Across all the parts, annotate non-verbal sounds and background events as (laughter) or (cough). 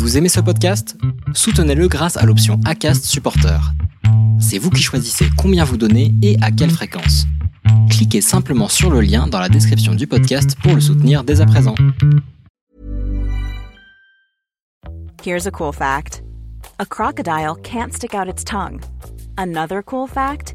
Vous aimez ce podcast? Soutenez-le grâce à l'option ACAST Supporter. C'est vous qui choisissez combien vous donnez et à quelle fréquence. Cliquez simplement sur le lien dans la description du podcast pour le soutenir dès à présent. Here's a cool fact a crocodile can't stick out its tongue. Another cool fact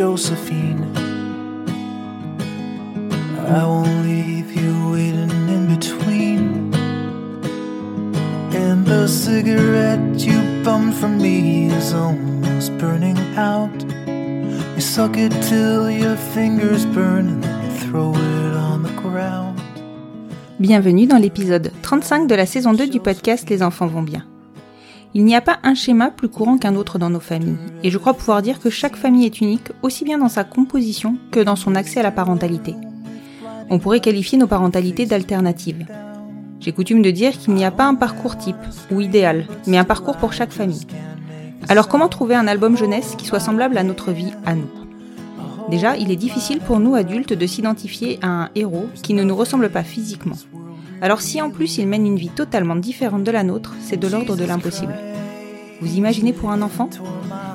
Josephine. I won't leave you waiting in between. And the cigarette you bummed from me is almost burning out. You suck it till your fingers burn and then throw it on the ground. Bienvenue dans l'épisode 35 de la saison 2 du podcast Les enfants vont bien. Il n'y a pas un schéma plus courant qu'un autre dans nos familles, et je crois pouvoir dire que chaque famille est unique aussi bien dans sa composition que dans son accès à la parentalité. On pourrait qualifier nos parentalités d'alternatives. J'ai coutume de dire qu'il n'y a pas un parcours type ou idéal, mais un parcours pour chaque famille. Alors comment trouver un album jeunesse qui soit semblable à notre vie à nous? Déjà, il est difficile pour nous adultes de s'identifier à un héros qui ne nous ressemble pas physiquement. Alors si en plus il mène une vie totalement différente de la nôtre, c'est de l'ordre de l'impossible. Vous imaginez pour un enfant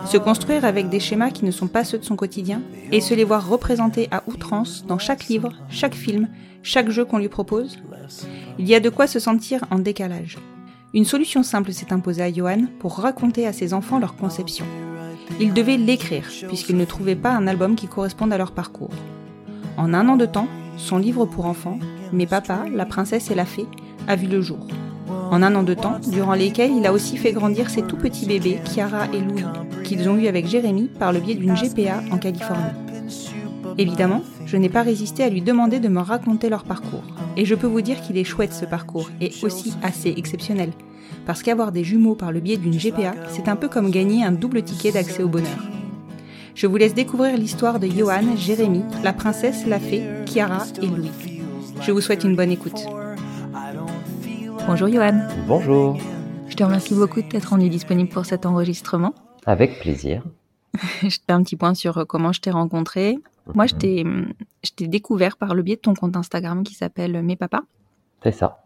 Se construire avec des schémas qui ne sont pas ceux de son quotidien et se les voir représentés à outrance dans chaque livre, chaque film, chaque jeu qu'on lui propose? Il y a de quoi se sentir en décalage. Une solution simple s'est imposée à Johan pour raconter à ses enfants leur conception. Il devait l'écrire puisqu'il ne trouvait pas un album qui corresponde à leur parcours. En un an de temps, son livre pour enfants, Mais papa, la princesse et la fée, a vu le jour. En un an de temps, durant lesquels il a aussi fait grandir ses tout petits bébés, Chiara et Louis, qu'ils ont eu avec Jérémy par le biais d'une GPA en Californie. Évidemment, je n'ai pas résisté à lui demander de me raconter leur parcours. Et je peux vous dire qu'il est chouette ce parcours, et aussi assez exceptionnel. Parce qu'avoir des jumeaux par le biais d'une GPA, c'est un peu comme gagner un double ticket d'accès au bonheur. Je vous laisse découvrir l'histoire de Johan, Jérémy, la princesse, la fée, Chiara et Louis. Je vous souhaite une bonne écoute. Bonjour Johan. Bonjour. Je te remercie beaucoup de t'être rendu disponible pour cet enregistrement. Avec plaisir. (laughs) je te fais un petit point sur euh, comment je t'ai rencontré. Moi, je t'ai, je t'ai découvert par le biais de ton compte Instagram qui s'appelle Mes Papas. C'est ça.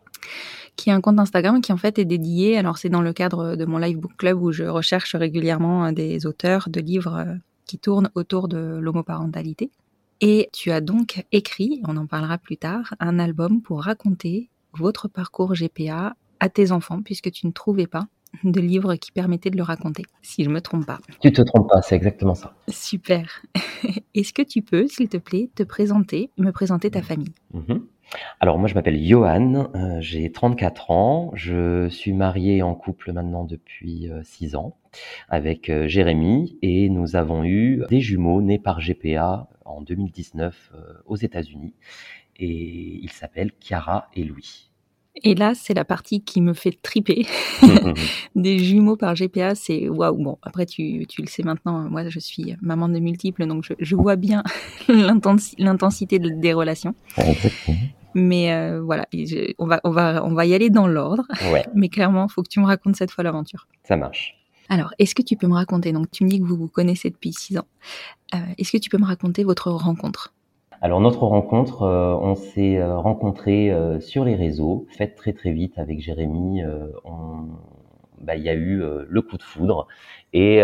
Qui est un compte Instagram qui en fait est dédié. Alors, c'est dans le cadre de mon Live Book Club où je recherche régulièrement euh, des auteurs de livres euh, qui tournent autour de l'homoparentalité. Et tu as donc écrit, on en parlera plus tard, un album pour raconter votre parcours GPA à tes enfants, puisque tu ne trouvais pas de livre qui permettait de le raconter, si je me trompe pas. Tu te trompes pas, c'est exactement ça. Super. (laughs) Est-ce que tu peux, s'il te plaît, te présenter, me présenter ta famille? Mhm. Alors moi je m'appelle Johan, euh, j'ai 34 ans, je suis marié en couple maintenant depuis 6 ans avec euh, Jérémy et nous avons eu des jumeaux nés par GPA en 2019 euh, aux États-Unis et ils s'appellent Chiara et Louis. Et là, c'est la partie qui me fait triper. (laughs) des jumeaux par GPA, c'est waouh. Bon, après, tu, tu, le sais maintenant, moi, je suis maman de multiples, donc je, je vois bien (laughs) l'intensi- l'intensité de- des relations. Exactement. Mais euh, voilà, je- on, va, on, va, on va y aller dans l'ordre. Ouais, Mais clairement, il faut que tu me racontes cette fois l'aventure. ça marche. Alors, est-ce que tu peux me raconter Donc, tu me dis que vous vous connaissez depuis six ans. Euh, est-ce que tu peux me raconter votre rencontre? Alors notre rencontre, euh, on s'est euh, rencontrés sur les réseaux, fait très très vite avec Jérémy. on- bah, Il y a eu le coup de foudre et,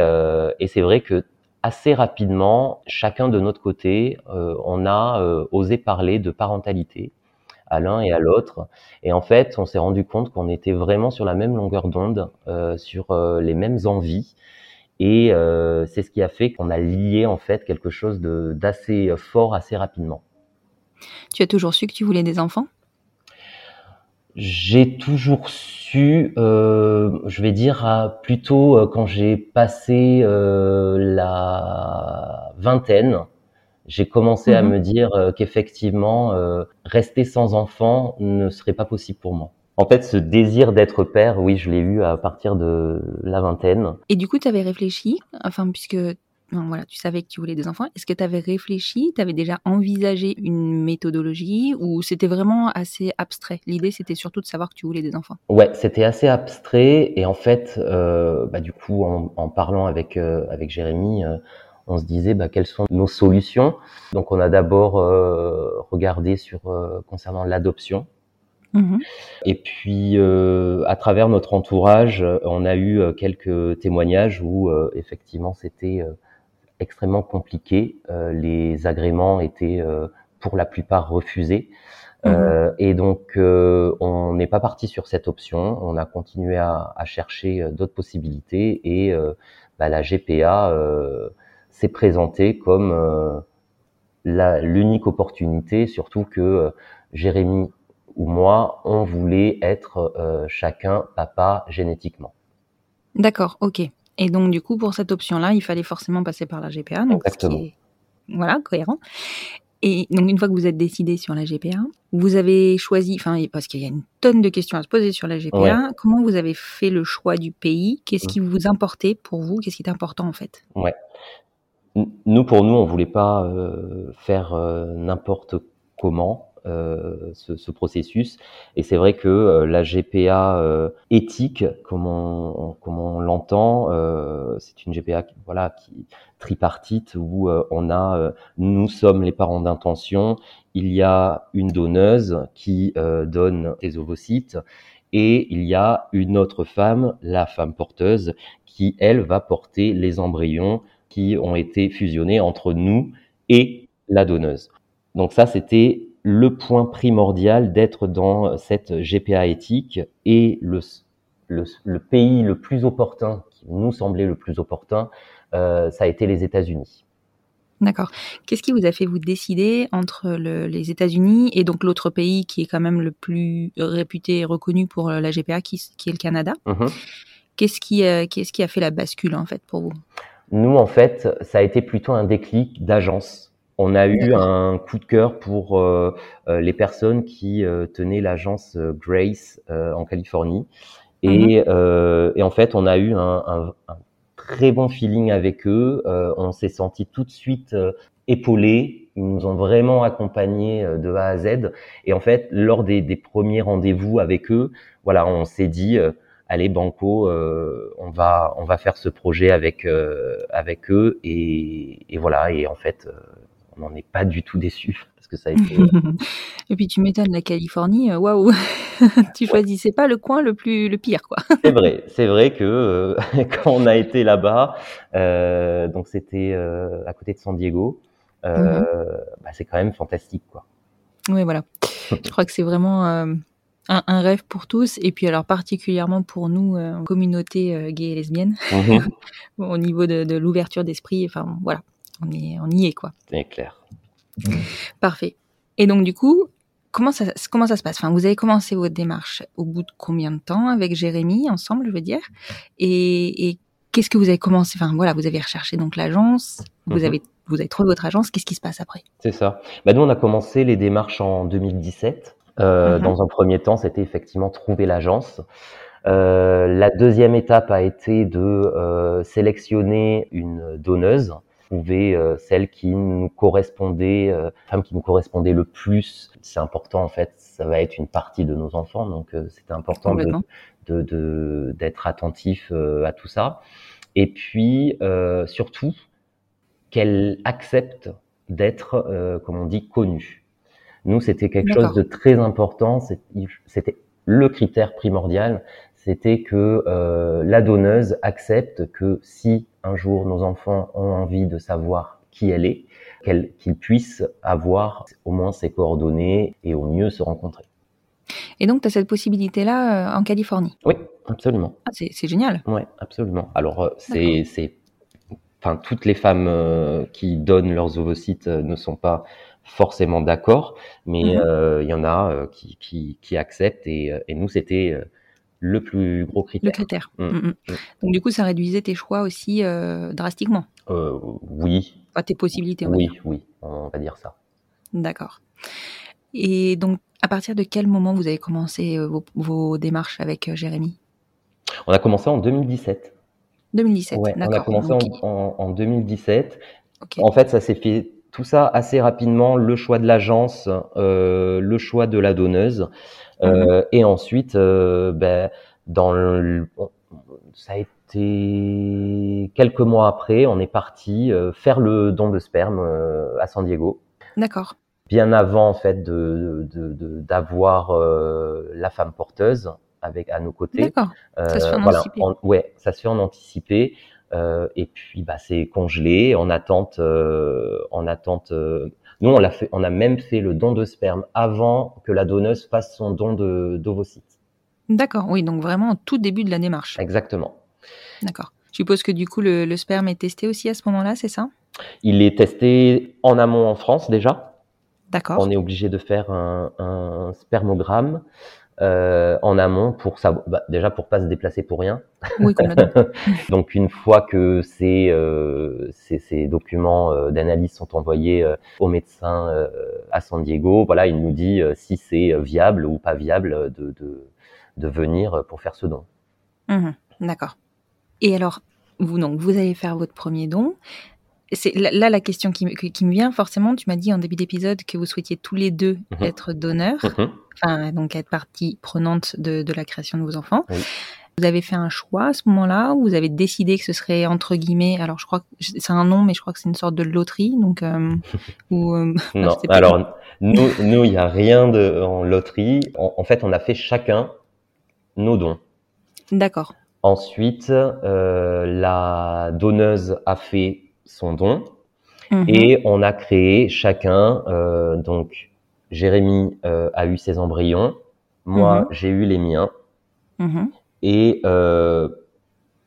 et c'est vrai que assez rapidement, chacun de notre côté, on a osé parler de parentalité à l'un et à l'autre. Et en fait, on s'est rendu compte qu'on était vraiment sur la même longueur d'onde, euh, sur euh, les mêmes envies. Et euh, c'est ce qui a fait qu'on a lié en fait quelque chose de- d'assez fort assez rapidement. Tu as toujours su que tu voulais des enfants? J'ai toujours su, euh, je vais dire, à- plutôt euh, quand j'ai passé euh, la vingtaine, j'ai commencé à Mhm. me dire euh, qu'effectivement, euh, rester sans enfant ne serait pas possible pour moi. En fait, ce désir d'être père, oui, je l'ai eu à partir de la vingtaine. Et du coup, tu avais réfléchi, enfin, puisque enfin, voilà, tu savais que tu voulais des enfants, est-ce que tu avais réfléchi, tu avais déjà envisagé une méthodologie ou c'était vraiment assez abstrait? L'idée, c'était surtout de savoir que tu voulais des enfants. Ouais, c'était assez abstrait et en fait, euh, bah, du coup, en, en parlant avec euh, avec Jérémy, euh, on se disait bah, quelles sont nos solutions? Donc, on a d'abord euh, regardé sur euh, concernant l'adoption. Mhm. Et puis, euh, à travers notre entourage, on a eu euh, quelques témoignages où euh, effectivement c'était euh, extrêmement compliqué. Euh, les agréments étaient euh, pour la plupart refusés. Euh, et donc, euh, on n'est pas parti sur cette option. On a continué à, à chercher d'autres possibilités et euh, bah, la GPA euh, s'est présentée comme euh, l'unique opportunité, surtout que euh, Jérémy ou moi, on voulait être euh, chacun papa génétiquement. D'accord, ok. Et donc, du coup, pour cette option-là, il fallait forcément passer par la GPA. Donc, ce qui Exactement. est, voilà, cohérent. Et donc, une fois que vous êtes décidé sur la GPA, vous avez choisi, enfin, parce qu'il y a une tonne de questions à se poser sur la GPA, Ouais. comment vous avez fait le choix du pays? Qu'est-ce Mm. qui vous importait pour vous? Qu'est-ce qui est important en fait? Nous, pour nous, on voulait pas euh, faire euh, n'importe comment euh, ce, ce processus. Et c'est vrai que euh, la GPA euh, éthique, comme on, comme on l'entend, euh, c'est une GPA qui, voilà, qui tripartite où on a, nous sommes les parents d'intention, il y a une donneuse qui donne des ovocytes et il y a une autre femme, la femme porteuse, qui elle va porter les embryons qui ont été fusionnés entre nous et la donneuse. Donc ça, c'était le point primordial d'être dans cette GPA éthique et le, le, le pays le plus opportun, qui nous semblait le plus opportun, euh, ça a été les États-Unis. D'accord. Qu'est-ce qui vous a fait vous décider entre le- les États-Unis et donc l'autre pays qui est quand même le plus réputé et reconnu pour la GPA, qui, qui est le Canada? Mhm. Qu'est-ce qui, euh, qu'est-ce qui a fait la bascule en fait pour vous? Nous, en fait, ça a été plutôt un déclic d'agence. On a eu un coup de cœur pour euh, euh, les personnes qui euh, tenaient l'agence euh, Grace euh, en Californie. Et, euh, et en fait, on a eu un, un- un très bon feeling avec eux. Euh, on s'est senti tout de suite euh, épaulés. Ils nous ont vraiment accompagnés de A à Z. Et en fait, lors des, des premiers rendez-vous avec eux, voilà, on s'est dit, euh, allez Banco, euh, on va on va faire ce projet avec euh, avec eux. Et, et voilà. Et en fait, euh, on n'en est pas du tout déçu parce que ça a été (laughs) Et puis tu m'étonnes, la Californie, waouh, (laughs) tu choisissais pas le coin le plus le pire quoi. (laughs) C'est vrai, c'est vrai que euh, quand on a été là-bas, donc c'était à côté de San Diego, euh, bah, c'est quand même fantastique, quoi. Oui, voilà. Je crois que c'est vraiment un, un rêve pour tous, et puis alors particulièrement pour nous, euh, communauté euh, gay et lesbienne, Mhm. (laughs) au niveau de, de l'ouverture d'esprit. Enfin voilà, on est on y est quoi. c'est clair. Parfait. Et donc du coup, comment ça comment ça se passe? Enfin, vous avez commencé votre démarche au bout de combien de temps avec Jérémy ensemble, je veux dire? Et, et qu'est-ce que vous avez commencé? Enfin voilà, vous avez recherché donc l'agence, vous Mhm. avez vous avez trouvé votre agence. Qu'est-ce qui se passe après? C'est ça. Bah, nous, on a commencé les démarches en 2017. Euh, Mhm. Dans un premier temps, c'était effectivement trouver l'agence. Euh, la deuxième étape a été de euh, sélectionner une donneuse, trouver euh, celle qui nous correspondait, euh, femme qui nous correspondait le plus. C'est important en fait, ça va être une partie de nos enfants, donc euh, c'était important de Complètement. de- de- d'être attentif à tout ça. Et puis euh, surtout qu'elle accepte d'être, euh, comme on dit, connue. Nous, c'était quelque chose de très important. C'était le critère primordial, c'était que euh, la donneuse accepte que si un jour nos enfants ont envie de savoir qui elle est, qu'ils puissent avoir au moins ses coordonnées et au mieux se rencontrer. Et donc tu as cette possibilité là en Californie? Oui, absolument. Ah, c'est génial. Ouais, absolument. Alors euh, c'est c'est enfin toutes les femmes euh, qui donnent leurs ovocytes euh, ne sont pas forcément d'accord, mais Mhm. euh, il y en a euh, qui, qui qui acceptent et, euh, et nous c'était le plus gros critère. Le critère. Mm. Mm, mm. Donc du coup, ça réduisait tes choix aussi euh, drastiquement. Euh, oui, Enfin, tes possibilités, on va oui, dire. oui, on va dire ça. D'accord. Et donc, à partir de quel moment vous avez commencé vos, vos démarches avec Jérémy? On a commencé en 2017. 2017, Ouais, on a d'accord. commencé en, en- en 2017. ok. En fait, ça s'est fait tout ça assez rapidement. Le choix de l'agence, euh, le choix de la donneuse, euh, et ensuite, euh, ben, dans le, ça a été quelques mois après, on est parti faire le don de sperme à San Diego. D'accord. Bien avant en fait de d'avoir la femme porteuse avec à nos côtés. D'accord. Ça se fait en voilà, anticipé. ouais, ça se fait en anticipé. Euh, et puis, bah, c'est congelé en attente. euh, en attente. euh, nous, on l'a fait. On a même fait le don de sperme avant que la donneuse fasse son don de d'ovocytes. D'accord. Oui, donc vraiment au tout début de la démarche. Exactement. D'accord. Je suppose que du coup, le, le sperme est testé aussi à ce moment-là, c'est ça? Il est testé en amont en France déjà. D'accord. On est obligé de faire un, un spermogramme euh, en amont pour ça. Bah, déjà pour pas se déplacer pour rien. Oui, complètement. (laughs) Donc une fois que ces, euh, ces, ces documents euh, d'analyse sont envoyés au médecin à San Diego, voilà, il nous dit si c'est viable ou pas viable de, de, de venir pour faire ce don. Mhm. D'accord. Et alors, vous, donc, vous allez faire votre premier don. C'est là, la question qui, me- qui- qui me vient forcément. Tu m'as dit en début d'épisode que vous souhaitiez tous les deux Mhm. être donneurs, Mhm. enfin donc être partie prenante de, de la création de vos enfants. Oui. Vous avez fait un choix à ce moment-là ou vous avez décidé que ce serait entre guillemets. Alors je crois que c'est un nom, mais je crois que c'est une sorte de loterie. Donc euh, (laughs) ou euh, Non, alors nous, nous, il n'y a rien de en loterie. En, en fait, on a fait chacun nos dons. d'accord. Ensuite, euh, la donneuse a fait son don. Mhm. Et on a créé chacun, euh, donc Jérémy euh, a eu ses embryons, moi Mhm. j'ai eu les miens, Mhm. et euh,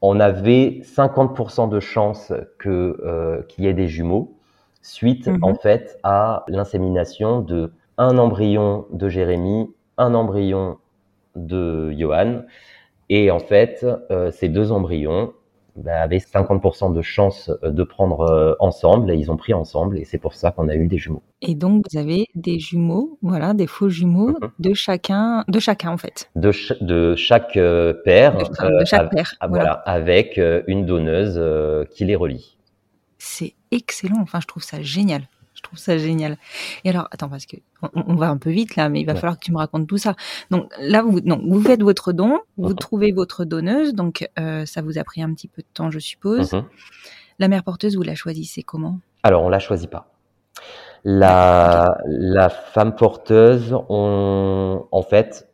on avait 50% de chances que qu'il y ait des jumeaux, suite en fait à l'insémination de un embryon de Jérémy, un embryon de Johan, et en fait ces deux embryons bah, avaient 50% de chances euh, de prendre euh, ensemble, et ils ont pris ensemble, et c'est pour ça qu'on a eu des jumeaux. Et donc vous avez des jumeaux, voilà, des faux jumeaux Mhm. de chacun, de chacun en fait, De, ch- de chaque euh, père, de, euh, chaque av- père. voilà. voilà, avec euh, une donneuse euh, qui les relie. C'est excellent. Enfin, je trouve ça génial. Je trouve ça génial. Et alors, attends, parce que on, on va un peu vite là, mais il va Ouais. falloir que tu me racontes tout ça. Donc là, vous, donc, vous faites votre don, vous Mhm. trouvez votre donneuse, donc euh, ça vous a pris un petit peu de temps, je suppose. Mhm. La mère porteuse, vous la choisissez comment? Alors, on la choisit pas. La, la femme porteuse, on, en fait,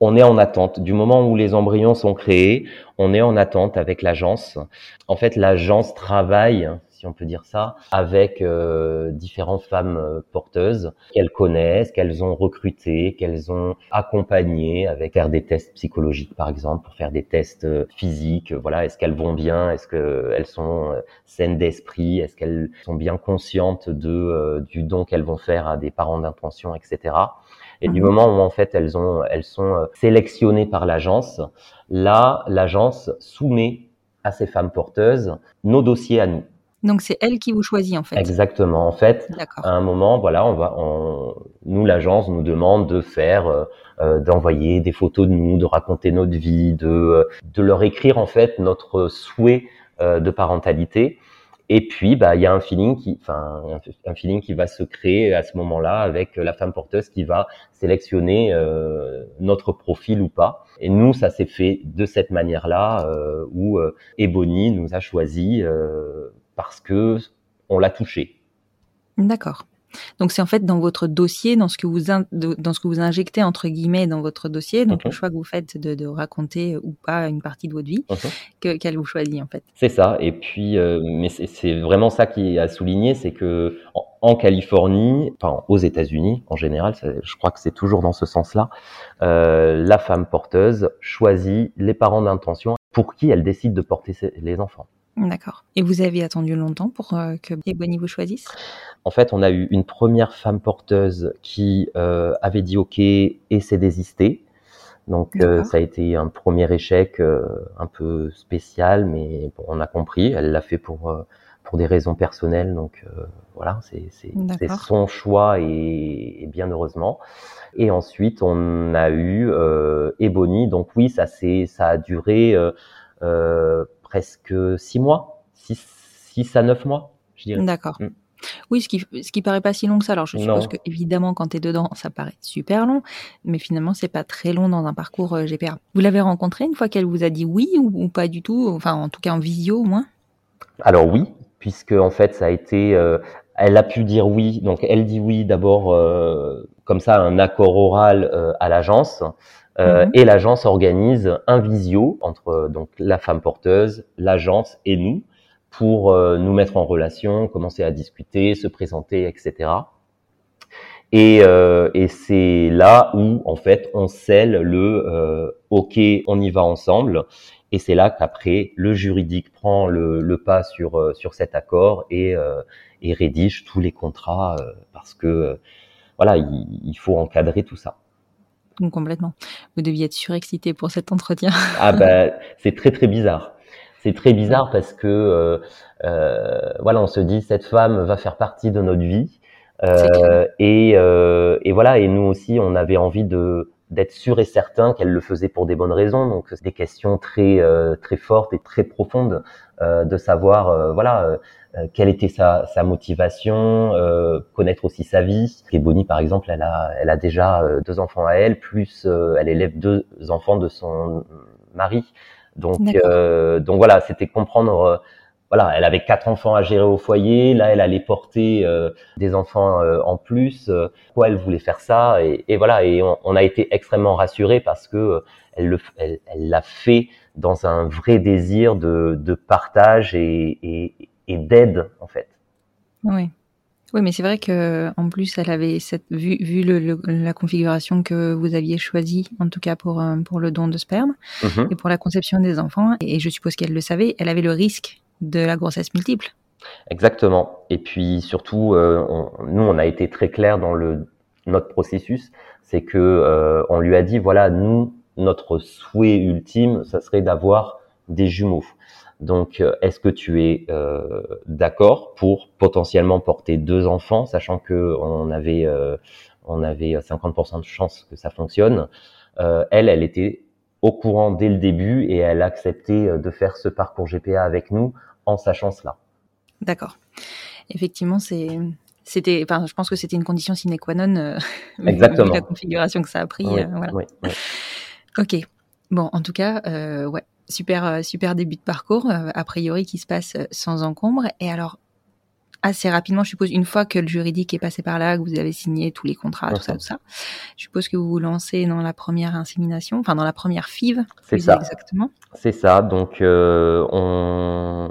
on est en attente. Du moment où les embryons sont créés, on est en attente avec l'agence. En fait, l'agence travaille, si on peut dire ça, avec euh, différentes femmes euh, porteuses qu'elles connaissent, qu'elles ont recrutées, qu'elles ont accompagnées avec faire des tests psychologiques, par exemple, pour faire des tests euh, physiques. Voilà, est-ce qu'elles vont bien? Est-ce qu'elles sont saines d'esprit? Est-ce qu'elles sont bien conscientes de euh, du don qu'elles vont faire à des parents d'intention, etc. Et du Mhm. moment où en fait elles ont elles sont sélectionnées par l'agence, là l'agence soumet à ces femmes porteuses nos dossiers à nous. Donc c'est elle qui vous choisit en fait. Exactement. En fait, à un moment, voilà, on va, on, nous l'agence nous demande de faire, euh, euh, d'envoyer des photos de nous, de raconter notre vie, de, euh, de leur écrire en fait notre souhait euh, de parentalité. Et puis, bah, il y a un feeling qui, enfin, un, feeling qui va se créer à ce moment-là avec la femme porteuse qui va sélectionner euh, notre profil ou pas. Et nous, ça s'est fait de cette manière-là, euh, où euh, Ebony nous a choisi parce que on l'a touché. D'accord. Donc c'est en fait dans votre dossier, dans ce que vous in- dans ce que vous injectez entre guillemets dans votre dossier, donc le Mhm. choix que vous faites de, de raconter ou pas une partie de votre vie, Mhm. que qu'elle vous choisit en fait. C'est ça. Et puis, euh, mais c'est- vraiment ça qui est à souligner, c'est que en, en Californie, enfin aux États-Unis en général, je crois que c'est toujours dans ce sens-là, euh, la femme porteuse choisit les parents d'intention pour qui elle décide de porter ses- les enfants. D'accord. Et vous avez attendu longtemps pour euh, que Ebony vous choisisse? En fait, on a eu une première femme porteuse qui euh, avait dit OK et s'est désistée. Donc ça a été un premier échec un peu spécial, mais bon, on a compris. Elle l'a fait pour pour des raisons personnelles, donc voilà, c'est son choix et, et, bien heureusement. Et ensuite, on a eu euh, Ebony. Donc oui, ça c'est ça a duré euh, euh, presque six mois, six, six à neuf mois, je dirais. D'accord. Mm. Oui, ce qui, ce qui paraît pas si long que ça. Alors, je suppose que évidemment, quand tu es dedans, ça paraît super long, mais finalement, c'est pas très long dans un parcours euh, GPA. Vous l'avez rencontrée une fois qu'elle vous a dit oui ou, ou, pas du tout? Enfin, en tout cas en visio au moins? Alors oui, puisque en fait, ça a été euh, elle a pu dire oui, donc elle dit oui d'abord euh, comme ça un accord oral euh, à l'agence euh, mhm. et l'agence organise un visio entre donc la femme porteuse, l'agence et nous pour nous mettre en relation, commencer à discuter, se présenter, etc. Et, et c'est là où en fait on scelle le OK, on y va ensemble. Et c'est là qu'après le juridique prend le, le pas sur sur cet accord et et rédige tous les contrats euh, parce que euh, voilà, il, faut encadrer tout ça. Complètement. Vous deviez être surexcité pour cet entretien. (laughs) ah ben, c'est très très bizarre. C'est très bizarre parce que euh, euh, voilà, on se dit cette femme va faire partie de notre vie euh, et, euh, et voilà. Et nous aussi, on avait envie de d'être sûr et certain qu'elle le faisait pour des bonnes raisons. Donc, des questions très très fortes et très profondes de savoir voilà euh, quelle était sa, sa motivation, euh, connaître aussi sa vie. Et Bonnie, par exemple, elle a, elle a déjà euh, deux enfants à elle, plus elle élève deux enfants de son mari. Donc, donc voilà, c'était comprendre. Voilà, elle avait quatre enfants à gérer au foyer. Là, elle allait porter des enfants en plus. Pourquoi elle voulait faire ça et, et, voilà, et on, a été extrêmement rassurés parce que elle l'a elle, elle fait dans un vrai désir de, de partage et, et, et d'aide en fait. Oui. Oui, mais c'est vrai que en plus, elle avait cette vu, vu le, la configuration que vous aviez choisie, en tout cas pour euh, pour le don de sperme mhm. et pour la conception des enfants, et je suppose qu'elle le savait, elle avait le risque de la grossesse multiple. Exactement. Et puis surtout, euh, nous, on a été très clair dans le notre processus, c'est que euh, on lui a dit voilà, nous, notre souhait ultime, ça serait d'avoir des jumeaux. Donc, euh, est-ce que tu es euh, d'accord pour potentiellement porter deux enfants, sachant que on avait euh, on avait 50% de chances que ça fonctionne? elle, elle était au courant dès le début et elle a accepté de faire ce parcours GPA avec nous en sachant cela. D'accord. Effectivement, c'est c'était, enfin, je pense que c'était une condition sine qua non. (laughs) Exactement. la configuration que ça a pris. voilà. oui, oui. Ok. Bon, en tout cas, euh, ouais, super, euh, super début de parcours, euh, a priori qui se passe euh, sans encombre. Et alors, assez rapidement, je suppose, une fois que le juridique est passé par là, que vous avez signé tous les contrats, tout ça, tout ça, je suppose que vous vous lancez dans la première insémination, enfin dans la première FIV. C'est ça. Exactement. C'est ça. Donc, euh, on,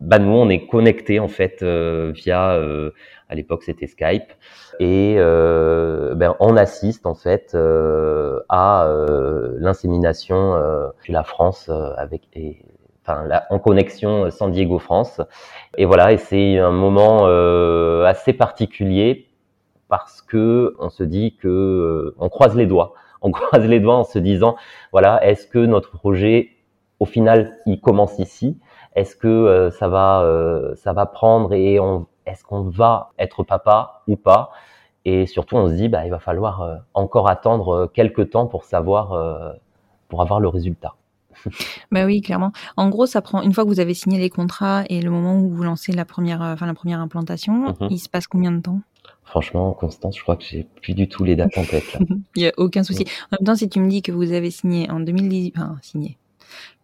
bah nous, on est connecté en fait via à l'époque c'était Skype, et euh, ben, on assiste en fait euh, à euh, l'insémination euh, de la France euh, avec et, en connexion San Diego France. Et voilà, c'est un moment assez particulier parce que on se dit que on croise les doigts, (laughs) on croise les doigts en se disant voilà, est-ce que notre projet au final il commence ici? Est-ce que ça va ça va prendre et est-ce qu'on va être papa ou pas? Et surtout, on se dit, bah, il va falloir euh, encore attendre euh, quelques temps pour savoir, euh, pour avoir le résultat. Bah oui, clairement. En gros, ça prend une fois que vous avez signé les contrats et le moment où vous lancez la première, enfin la première implantation, mhm. il se passe combien de temps? Franchement, Constance, je crois que j'ai plus du tout les dates en tête. (laughs) il y a aucun souci. En même temps, si tu me dis que vous avez signé en 2018, enfin signé,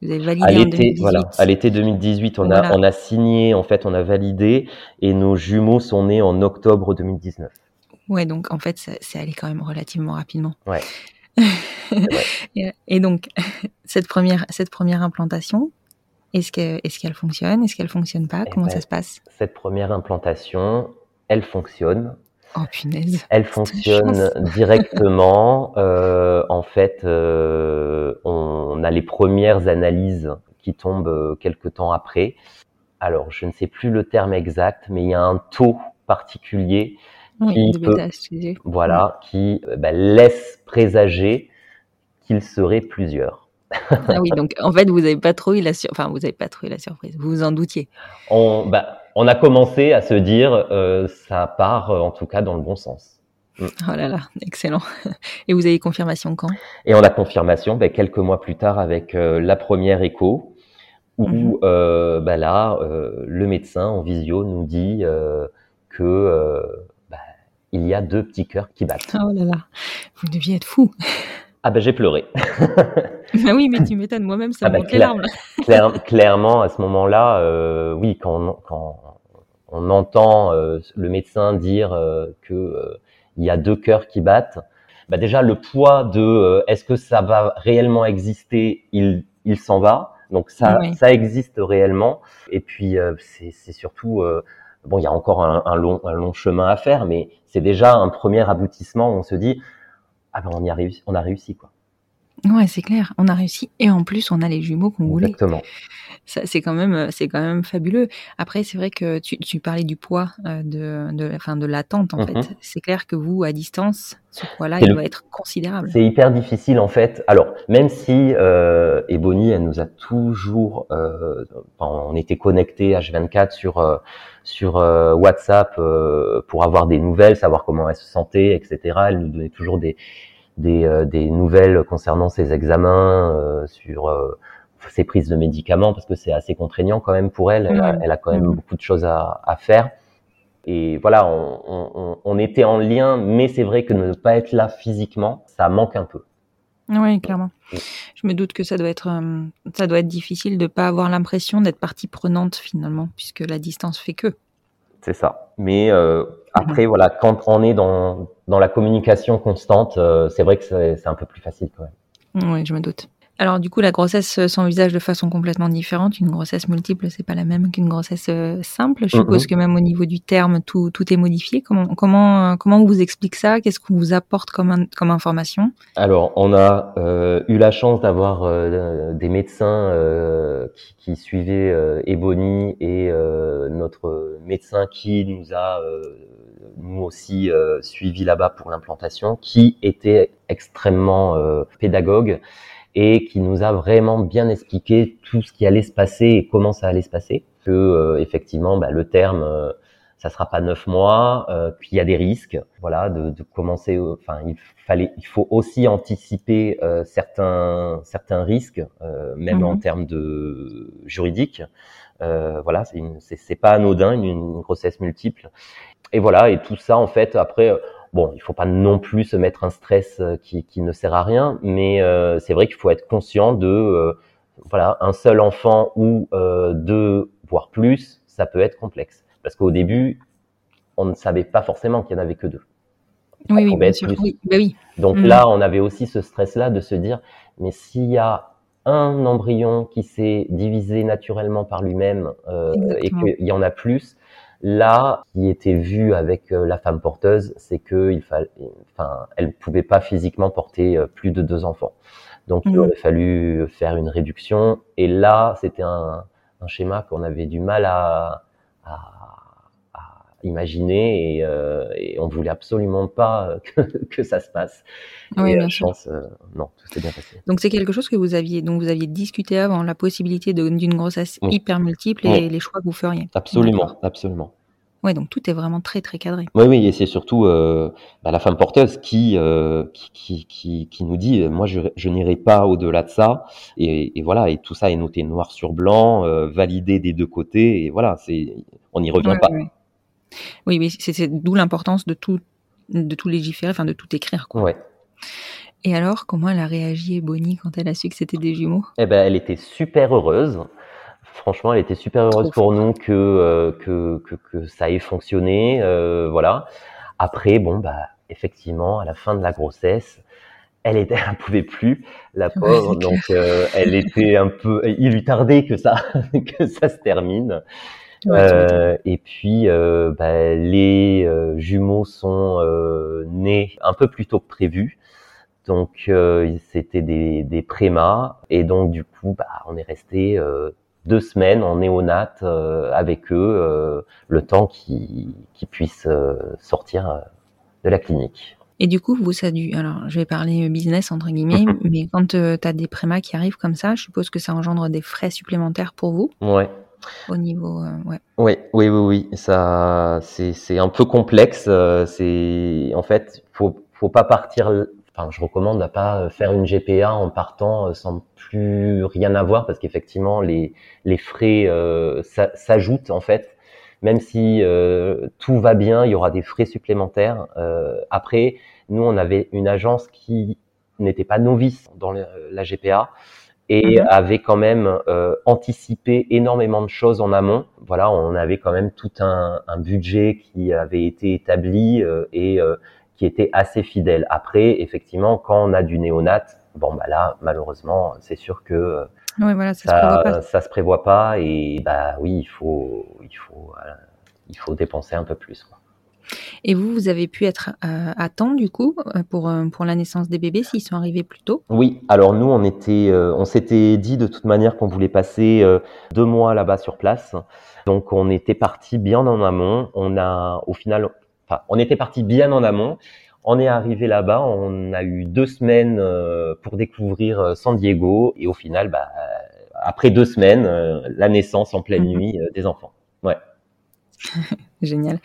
vous avez validé à l'été, voilà, à l'été 2018, on a on a signé, en fait, on a validé, et nos jumeaux sont nés en octobre 2019. Ouais, donc en fait, c'est allé quand même relativement rapidement. Ouais. (laughs) et, donc (laughs) cette première cette première implantation, est-ce que est-ce qu'elle fonctionne, est-ce qu'elle fonctionne pas, eh comment ben, ça se passe? Cette première implantation, elle fonctionne. Oh punaise. Elle fonctionne (laughs) directement. Euh, en fait, euh, on a les premières analyses qui tombent euh, quelques temps après. Alors, je ne sais plus le terme exact, mais il y a un taux particulier qui peut, voilà, qui bah, laisse présager qu'ils seraient plusieurs. ah oui, donc en fait, vous n'avez pas trop eu la enfin, vous avez pas trop la surprise. Vous vous en doutiez. On, bah, on a commencé à se dire, euh, ça part en tout cas dans le bon sens. Mm. Oh là là, excellent. (laughs) Et vous avez confirmation quand? Et on a confirmation ben, quelques mois plus tard avec la première écho, où mhm. euh, bah là, euh, le médecin en visio nous dit euh, que euh, bah, il y a deux petits cœurs qui battent. Oh là là, vous deviez être fou. Ah ben j'ai pleuré. (laughs) bah oui, mais tu m'étonnes, moi-même ça ah me les larmes. (laughs) clairement, à ce moment-là, oui, quand on, quand on entend le médecin dire que il y a deux cœurs qui battent, bah déjà le poids de est-ce que ça va réellement exister, il, il s'en va. Donc ça, ça existe réellement. Et puis euh, c'est surtout euh, bon, il y a encore un, un, long, un long chemin à faire, mais c'est déjà un premier aboutissement où on se dit ah ben on y a réussi, on a réussi quoi. Ouais, c'est clair, on a réussi et en plus on a les jumeaux qu'on voulait. Exactement c'est quand même, c'est quand même fabuleux. Après, c'est vrai que tu, tu, parlais du poids euh, de, de, enfin, de l'attente en mm-hmm. fait. C'est clair que vous, à distance, ce poids-là, il doit être considérable. C'est hyper difficile en fait. Alors, même si euh, Ebony, elle nous a toujours, euh, on était connectés H24 sur euh, sur euh, WhatsApp pour avoir des nouvelles, savoir comment elle se sentait, etc. Elle nous donnait toujours des des, des nouvelles concernant ses examens sur ses prises de médicaments parce que c'est assez contraignant quand même pour elle. Elle, a, quand même beaucoup de choses à, à faire. Et voilà, on, on, on, était en lien, mais c'est vrai que ne pas être là physiquement, ça manque un peu. Oui, clairement. Je me doute que ça doit être, euh, ça doit être difficile de pas avoir l'impression d'être partie prenante finalement, puisque la distance fait que. C'est ça. Mais euh, après, voilà, quand on est dans, dans la communication constante, euh, c'est vrai que c'est un peu plus facile quand même. Oui, je me doute. Alors du coup, la grossesse euh, s'envisage de façon complètement différente. Une grossesse multiple, c'est pas la même qu'une grossesse euh, simple. Je suppose que même au niveau du terme, tout, tout est modifié. Comment comment euh, comment on vous explique ça? Qu'est-ce qu'on vous apporte comme comme information? Alors, on a eu la chance d'avoir des médecins qui, qui, suivaient Ebony et notre médecin qui nous a nous aussi suivi là-bas pour l'implantation, qui était extrêmement pédagogue et qui nous a vraiment bien expliqué tout ce qui allait se passer et comment ça allait se passer. Que euh, effectivement, bah, le terme, euh, ça sera pas neuf mois, euh, qu'il y a des risques. Voilà, de, de commencer. Enfin, il fallait, il faut aussi anticiper euh, certains certains risques, même en mhm. termes de juridique. voilà, c'est pas anodin une, une grossesse multiple. Et voilà, et tout ça en fait après Bon, il faut pas non plus se mettre un stress euh, qui, qui ne sert à rien, mais euh, c'est vrai qu'il faut être conscient de euh, voilà un seul enfant ou deux voire plus, ça peut être complexe parce qu'au début on ne savait pas forcément qu'il y en avait que deux. Oui, oui, bien sûr. Oui, bah oui. Donc mm. là, on avait aussi ce stress-là de se dire, mais s'il y a un embryon qui s'est divisé naturellement par lui-même euh, et qu'il y en a plus, Là, qui était vu avec euh, la femme porteuse, c'est que il fallait, enfin, elle pouvait pas physiquement porter euh, plus de deux enfants. Donc, il mmh. aurait fallu faire une réduction. Et là, c'était un, un, schéma qu'on avait du mal à, à, à imaginer et, euh, et, on voulait absolument pas (laughs) que, que ça se passe. Oui, bien je pense, euh, non, tout s'est bien passé. Donc, c'est quelque chose que vous aviez, donc vous aviez discuté avant, la possibilité d'une grossesse hyper multiple et les choix que vous feriez. Absolument, absolument. Ouais, donc tout est vraiment très très cadré. Oui, oui, et c'est surtout euh, bah, la femme porteuse qui, euh, qui, qui, qui, nous dit, moi je, je n'irai pas au-delà de ça, et, et, voilà, et tout ça est noté noir sur blanc, euh, validé des deux côtés, et voilà, c'est, on n'y revient pas. Oui, oui, c'est d'où l'importance de tout, de tout légiférer, enfin de tout écrire, quoi. Ouais. Et alors, comment elle a réagi, Bonnie, quand elle a su que c'était des jumeaux? Eh ben, elle était super heureuse franchement, elle était super heureuse pour nous euh, que, que, que, ça ait fonctionné. Euh, voilà. Après, bon, bah, effectivement, à la fin de la grossesse, elle était, (laughs) elle pouvait plus, la pauvre. donc, euh, elle était un peu, il lui tardait que ça, (laughs) que ça se termine. Et puis, bah, les jumeaux sont nés un peu plus tôt que prévu. Donc, c'était des, des prémas. Et donc, du coup, bah, on est resté deux semaines en néonat euh, avec eux, euh, le temps qu'ils puissent euh, sortir de la clinique. Et du coup, vous, ça a dû. Alors, je vais parler business, entre guillemets, (laughs) mais quand tu as des prémas qui arrivent comme ça, je suppose que ça engendre des frais supplémentaires pour vous? Ouais. Au niveau. euh, ouais. Oui, oui, oui, oui. Ça, c'est, un peu complexe. euh, C'est, en fait, faut, faut pas partir. Enfin, je recommande à pas faire une GPA en partant euh, sans plus rien avoir parce qu'effectivement, les, les frais euh, s'a- s'ajoutent en fait. Même si euh, tout va bien, il y aura des frais supplémentaires. Euh, après, nous, on avait une agence qui n'était pas novice dans la GPA et Mhm. avait quand même euh, anticipé énormément de choses en amont. Voilà, on avait quand même tout un, un budget qui avait été établi euh, et euh, qui était assez fidèle. Après, effectivement, quand on a du néonat, bon bah là, malheureusement, c'est sûr que euh, Ouais, voilà, ça, se prévoit pas. ça, ça se prévoit pas et bah oui, il faut, il faut, euh, il faut dépenser un peu plus. Quoi. Et vous, vous avez pu être euh, à temps, du coup, euh, pour, euh, pour la naissance des bébés, s'ils sont arrivés plus tôt? Oui, alors nous, on était, euh, on s'était dit de toute manière qu'on voulait passer euh, deux mois là-bas sur place. Donc, on était parti bien en amont. On a, au final, enfin, on était parti bien en amont. On est arrivé là-bas, on a eu deux semaines pour découvrir San Diego et au final, bah, après deux semaines, la naissance en pleine Mhm. nuit des enfants. Ouais. (laughs) Génial.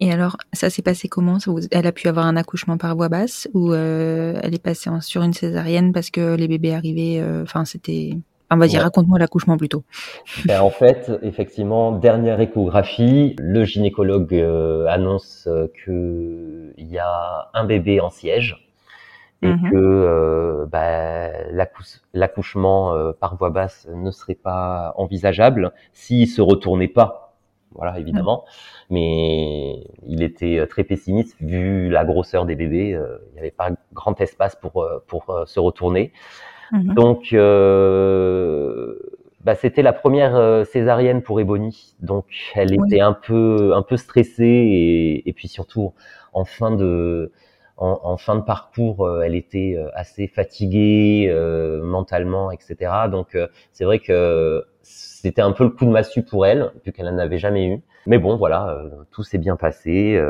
Et alors, ça s'est passé comment? Elle a pu avoir un accouchement par voie basse ou euh, elle est passée en- sur une césarienne parce que les bébés arrivaient euh, Enfin, c'était. Enfin, vas-y, Ouais. raconte-moi l'accouchement plutôt. (laughs) Ben, en fait, effectivement, dernière échographie, le gynécologue euh, annonce euh, que il y a un bébé en siège et Mhm. que euh, ben, l'accouchement euh, par voie basse ne serait pas envisageable s'il se retournait pas. Voilà, évidemment. Mais il était euh, très pessimiste vu la grosseur des bébés. euh, il n'y avait pas grand espace pour euh, pour se retourner. Mhm. Donc, euh, bah, c'était la première césarienne pour Ebony. Donc, elle Oui. était un peu, un peu stressée et, et puis surtout en fin de, en, en fin de parcours, euh, elle était euh, assez fatiguée euh, mentalement, etc. Donc, c'est vrai que c'était un peu le coup de massue pour elle, vu qu'elle n'en avait jamais eu. Mais bon, voilà, tout s'est bien passé.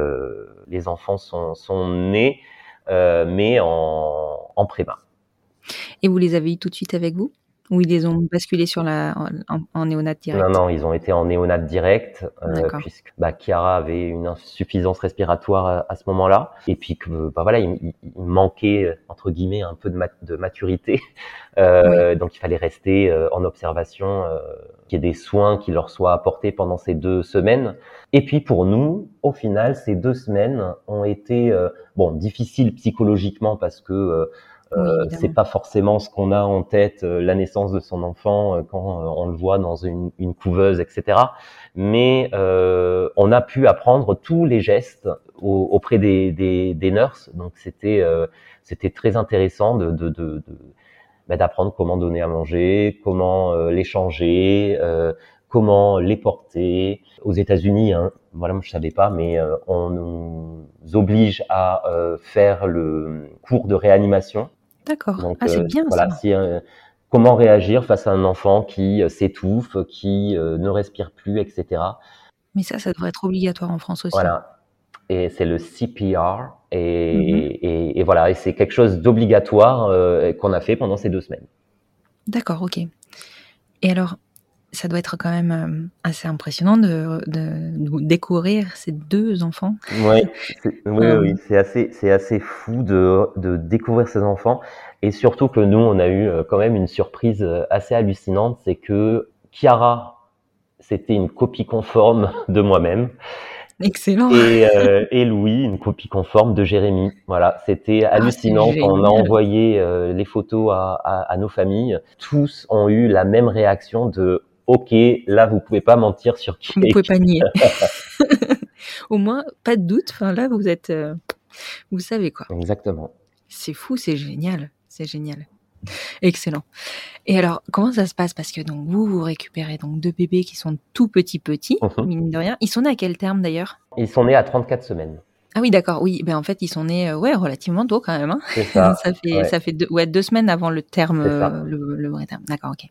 les enfants sont, sont nés, mais en, en préma. Et vous les avez eu tout de suite avec vous? Ou ils les ont basculés sur la, en, en, néonat direct Non, non, ils ont été en néonat direct, euh, puisque bah, Chiara avait une insuffisance respiratoire à, à ce moment-là, et puis que bah voilà, il, il- il manquait euh, entre guillemets un peu de, mat- de maturité, (laughs) Euh, donc il fallait rester euh, en observation, euh, qu'il y ait des soins qui leur soient apportés pendant ces deux semaines. Et puis pour nous, au final, ces deux semaines ont été euh, bon difficiles psychologiquement parce que euh, Oui, c'est pas forcément ce qu'on a en tête euh, la naissance de son enfant euh, quand euh, on le voit dans une, une couveuse, etc. Mais euh, on a pu apprendre tous les gestes au- auprès des, des, des nurses, donc c'était euh, c'était très intéressant de, de, de, de- bah, d'apprendre comment donner à manger, comment euh, les changer, euh, comment les porter. Aux États-Unis, hein, voilà, moi je savais pas, mais euh, on nous oblige à euh, faire le cours de réanimation. D'accord. Ah, c'est euh, bien voilà, ça. euh, comment réagir face à un enfant qui euh, s'étouffe, qui ne respire plus, etc. Mais ça, ça devrait être obligatoire en France aussi. Voilà. Et c'est le CPR. Et, Mhm. et, et voilà, et c'est quelque chose d'obligatoire euh, qu'on a fait pendant ces deux semaines. D'accord, ok. Et alors, ça doit être quand même euh, assez impressionnant de, de, de découvrir ces deux enfants. Ouais, oui, Euh. oui, c'est assez, c'est assez fou de, de découvrir ces enfants. Et surtout que nous, on a eu euh, quand même une surprise assez hallucinante, c'est que Chiara, c'était une copie conforme de moi-même. Excellent. et, euh, et Louis, une copie conforme de Jérémy. Voilà, c'était hallucinant Ah, quand on a envoyé euh, les photos à, à, à nos familles. Tous ont eu la même réaction de OK, là vous pouvez pas mentir sur qui Vous pouvez pas nier. (laughs) (laughs) Au moins, pas de doute. Enfin, là, vous êtes, euh, vous savez quoi. Exactement. C'est fou, c'est génial, c'est génial. Excellent. Et alors, comment ça se passe? Parce que donc vous, vous récupérez donc deux bébés qui sont tout petits petits, Mhm. mine de rien. Ils sont nés à quel terme d'ailleurs? Ils sont nés à 34 semaines. Ah oui, d'accord. Oui, ben en fait, ils sont nés, euh, ouais, relativement tôt quand même. Hein. C'est (laughs) ça. ça fait, ouais. ça fait deux, ouais, deux semaines avant le terme, euh, le, le vrai terme. D'accord, ok.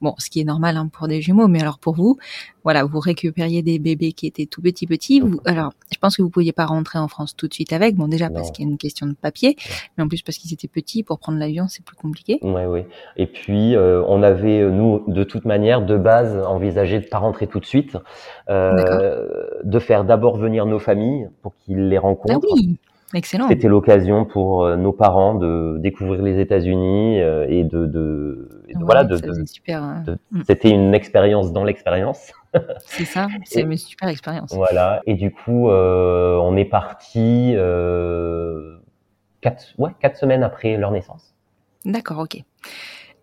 Bon, ce qui est normal hein, pour des jumeaux, mais alors pour vous, voilà, vous récupériez des bébés qui étaient tout petits, petits. Vous, alors, je pense que vous pouviez pas rentrer en France tout de suite avec. Bon, déjà parce qu'il y a une question de papier, mais en plus parce qu'ils étaient petits. Pour prendre l'avion, c'est plus compliqué. Ouais, ouais. Et puis, euh, on avait, euh, nous, de toute manière, de base, envisagé de pas rentrer tout de suite, euh, de faire d'abord venir nos familles pour qu'ils les. Ah oui, excellent. C'était l'occasion pour euh, nos parents de découvrir les États-Unis euh, et de, de, et de- Ouais, voilà, de, super. de- mm. c'était une expérience dans l'expérience. (laughs) C'est ça, c'est une super expérience. Voilà. Et du coup, euh, on est parti euh, quatre, ouais, quatre semaines après leur naissance. D'accord, ok.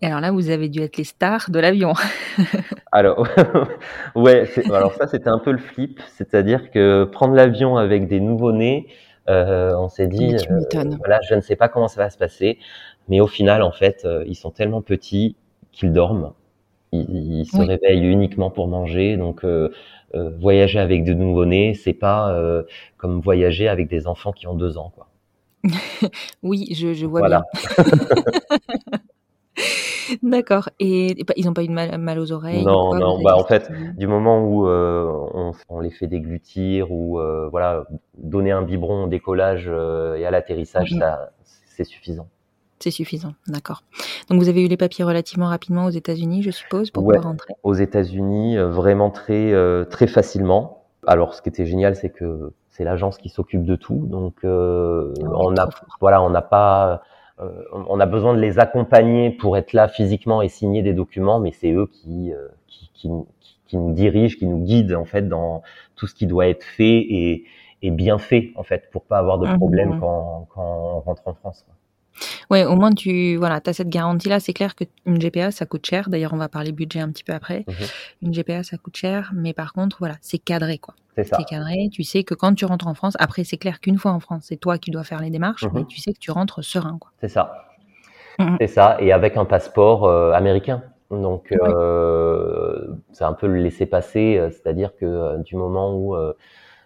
Et alors là, vous avez dû être les stars de l'avion. (laughs) Alors, (laughs) ouais, c'est- alors ça c'était un peu le flip, c'est-à-dire que prendre l'avion avec des nouveaux-nés, euh, on s'est dit, m'étonnes. voilà, je ne sais pas comment ça va se passer, mais au final, en fait, euh, ils sont tellement petits qu'ils dorment, ils, ils se Oui. réveillent uniquement pour manger, donc euh, euh, voyager avec des nouveau-nés, c'est pas euh, comme voyager avec des enfants qui ont deux ans, quoi. (laughs) Oui, je, je vois Voilà. bien. D'accord. Et, ils n'ont pas eu de mal, mal aux oreilles Non, quoi, non, bah, en fait, qu'ils- du moment où euh, on, on les fait déglutir ou euh, voilà, donner un biberon au décollage euh, et à l'atterrissage, Mhm. ça, c'est suffisant. C'est suffisant. D'accord. Donc vous avez eu les papiers relativement rapidement aux États-Unis, je suppose, pour Ouais. pouvoir rentrer? Aux États-Unis, euh, vraiment très euh, très facilement. Alors, ce qui était génial, c'est que c'est l'agence qui s'occupe de tout, donc euh, Ah on a voilà, on n'a pas euh, on a besoin de les accompagner pour être là physiquement et signer des documents, mais c'est eux qui, euh, qui, qui, qui- qui nous dirigent, qui nous guident en fait dans tout ce qui doit être fait et, et bien fait en fait pour pas avoir de Mhm. problème quand, quand on rentre en France. Ouais, au moins tu voilà, as cette garantie-là. C'est clair qu'une GPA, ça coûte cher. D'ailleurs, on va parler budget un petit peu après. Mhm. Une GPA, ça coûte cher, mais par contre, voilà, c'est cadré, quoi. C'est cadré. Tu sais que quand tu rentres en France, après, c'est clair qu'une fois en France, c'est toi qui dois faire les démarches, Mhm. mais tu sais que tu rentres serein, quoi. C'est ça. C'est ça. Et avec un passeport euh, américain. Donc, Oui. euh, c'est un peu le laisser passer, euh, c'est-à-dire que du moment où euh,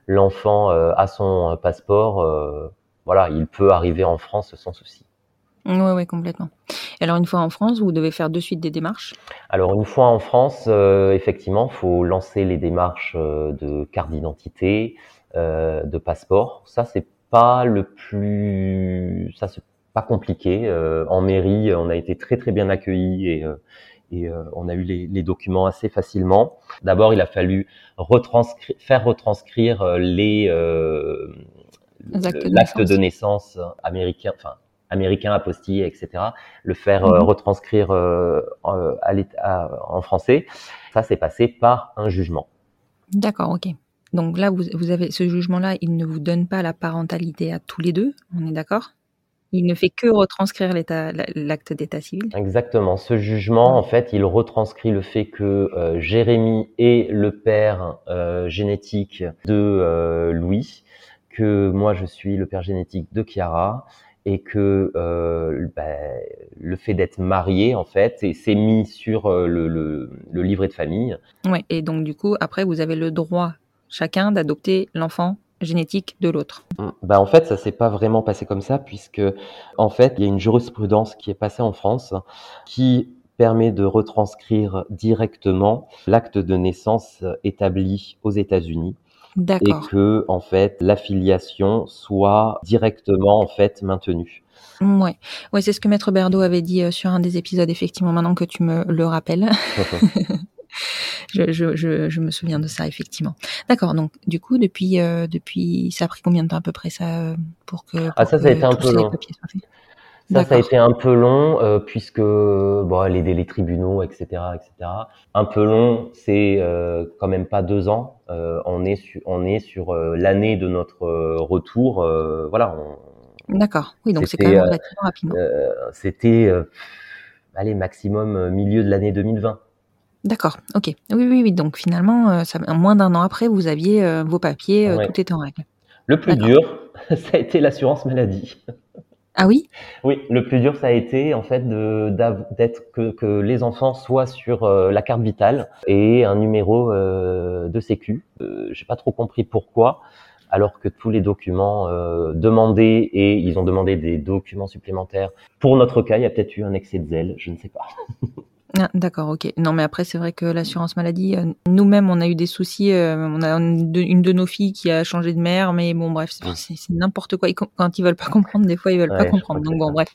l'enfant a son passeport, voilà, il peut arriver en France sans souci. Ouais, ouais, complètement. Et alors, une fois en France, vous devez faire de suite des démarches? Alors, une fois en France, euh, effectivement, faut lancer les démarches euh, de carte d'identité, euh, de passeport. Ça, c'est pas le plus, ça c'est pas compliqué. Euh, en mairie, on a été très très bien accueillis et et euh, on a eu les, les documents assez facilement. D'abord, il a fallu retranscrire, faire retranscrire les euh, Les actes de l'acte naissance. de naissance américain, enfin américain apostillé, etc. Le faire euh, Mhm. retranscrire euh, en, à l'état- en français. Ça, c'est passé par un jugement. D'accord, ok. Donc là, vous, vous avez ce jugement-là, il ne vous donne pas la parentalité à tous les deux, on est d'accord? Il ne fait que retranscrire l'état- l'acte d'état civil. Exactement. Ce jugement, en fait, il retranscrit le fait que euh, Jérémy est le père euh, génétique de euh, Louis, que moi je suis le père génétique de Chiara, et que euh, ben, le fait d'être marié, en fait, et c'est mis sur euh, le, le, le livret de famille. Ouais. Et donc du coup, après, vous avez le droit chacun d'adopter l'enfant génétique de l'autre. Ben, en fait, ça s'est pas vraiment passé comme ça, puisque en fait, il y a une jurisprudence qui est passée en France qui permet de retranscrire directement l'acte de naissance établi aux États-Unis et que en fait l'affiliation soit directement en fait maintenue. Ouais, ouais, c'est ce que Maître Berdo avait dit euh, sur un des épisodes. Effectivement, maintenant que tu me le rappelles, (laughs) (laughs) je, je, je, je me souviens de ça effectivement. D'accord. Donc du coup, depuis euh, depuis, ça a pris combien de temps à peu près ça euh, pour que pour Ah, ça, ça a que été un peu long. Ça, ça a été un peu long euh, puisque bon, les délais tribunaux, etc., etc. Un peu long, c'est euh, quand même pas deux ans. Euh, on est sur, on est sur l'année de notre retour. voilà, D'accord. Oui, donc c'est C'était, quand même relativement rapidement. c'était allez maximum milieu de l'année 2020. D'accord. Ok. Oui, oui, oui. Donc finalement, ça, moins d'un an après, vous aviez vos papiers, Ouais. tout était en règle. Le plus dur, (laughs) ça a été l'assurance maladie. Ah oui? Oui, le plus dur, ça a été en fait d'être que, que les enfants soient sur euh, la carte vitale et un numéro euh, de sécu. Euh, J'ai pas trop compris pourquoi. alors que tous les documents euh, demandés et ils ont demandé des documents supplémentaires. Pour notre cas, il y a peut-être eu un excès de zèle, je ne sais pas. (laughs) Ah, D'accord, ok. Non, mais après, c'est vrai que l'assurance maladie, euh, nous-mêmes, on a eu des soucis. euh, on a une de, une de nos filles qui a changé de mère, mais bon, bref, c'est n'importe quoi. Ils Quand ils veulent pas comprendre, des fois, ils veulent Ouais, pas comprendre. Donc bon, ça. (laughs) bref.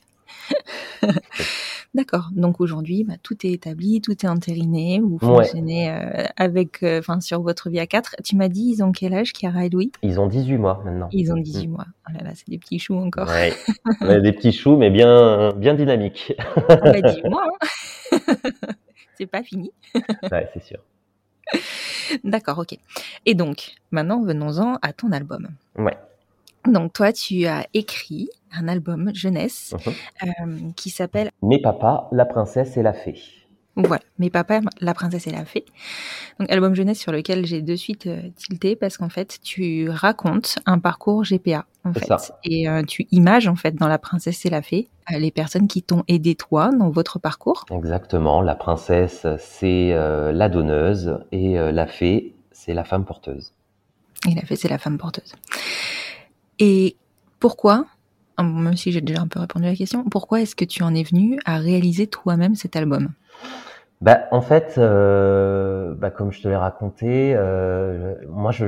D'accord. Donc aujourd'hui, bah, tout est établi, tout est entériné. Vous Ouais. fonctionnez euh, avec, euh, sur votre vie à quatre. Tu m'as dit, ils ont quel âge, Chiara et Louis? Ils ont 18 mois maintenant. Ils ont 18 mois. Oh là là, c'est des petits choux encore. Ouais. (laughs) Des petits choux, mais bien, bien dynamiques. Ah bah, 18 mois, hein. (laughs) (laughs) c'est pas fini. (laughs) ouais, c'est sûr. D'accord, ok. Et donc, maintenant, venons-en à ton album. Ouais. Donc, toi, tu as écrit un album jeunesse Mhm. euh, qui s'appelle, Mes papas, la princesse et la fée. Voilà, Mes papas, la princesse et la fée. Donc, album jeunesse sur lequel j'ai de suite euh, tilté parce qu'en fait, tu racontes un parcours GPA, en fait. ça. Et euh, tu images, en fait, dans la princesse et la fée, euh, les personnes qui t'ont aidé, toi, dans votre parcours. Exactement. La princesse, c'est euh, la donneuse et la fée, c'est la femme porteuse. Et la fée, c'est la femme porteuse. Et pourquoi, même si j'ai déjà un peu répondu à la question, pourquoi est-ce que tu en es venu à réaliser toi-même cet album? Bah, en fait, euh, bah, comme je te l'ai raconté, euh, moi, je,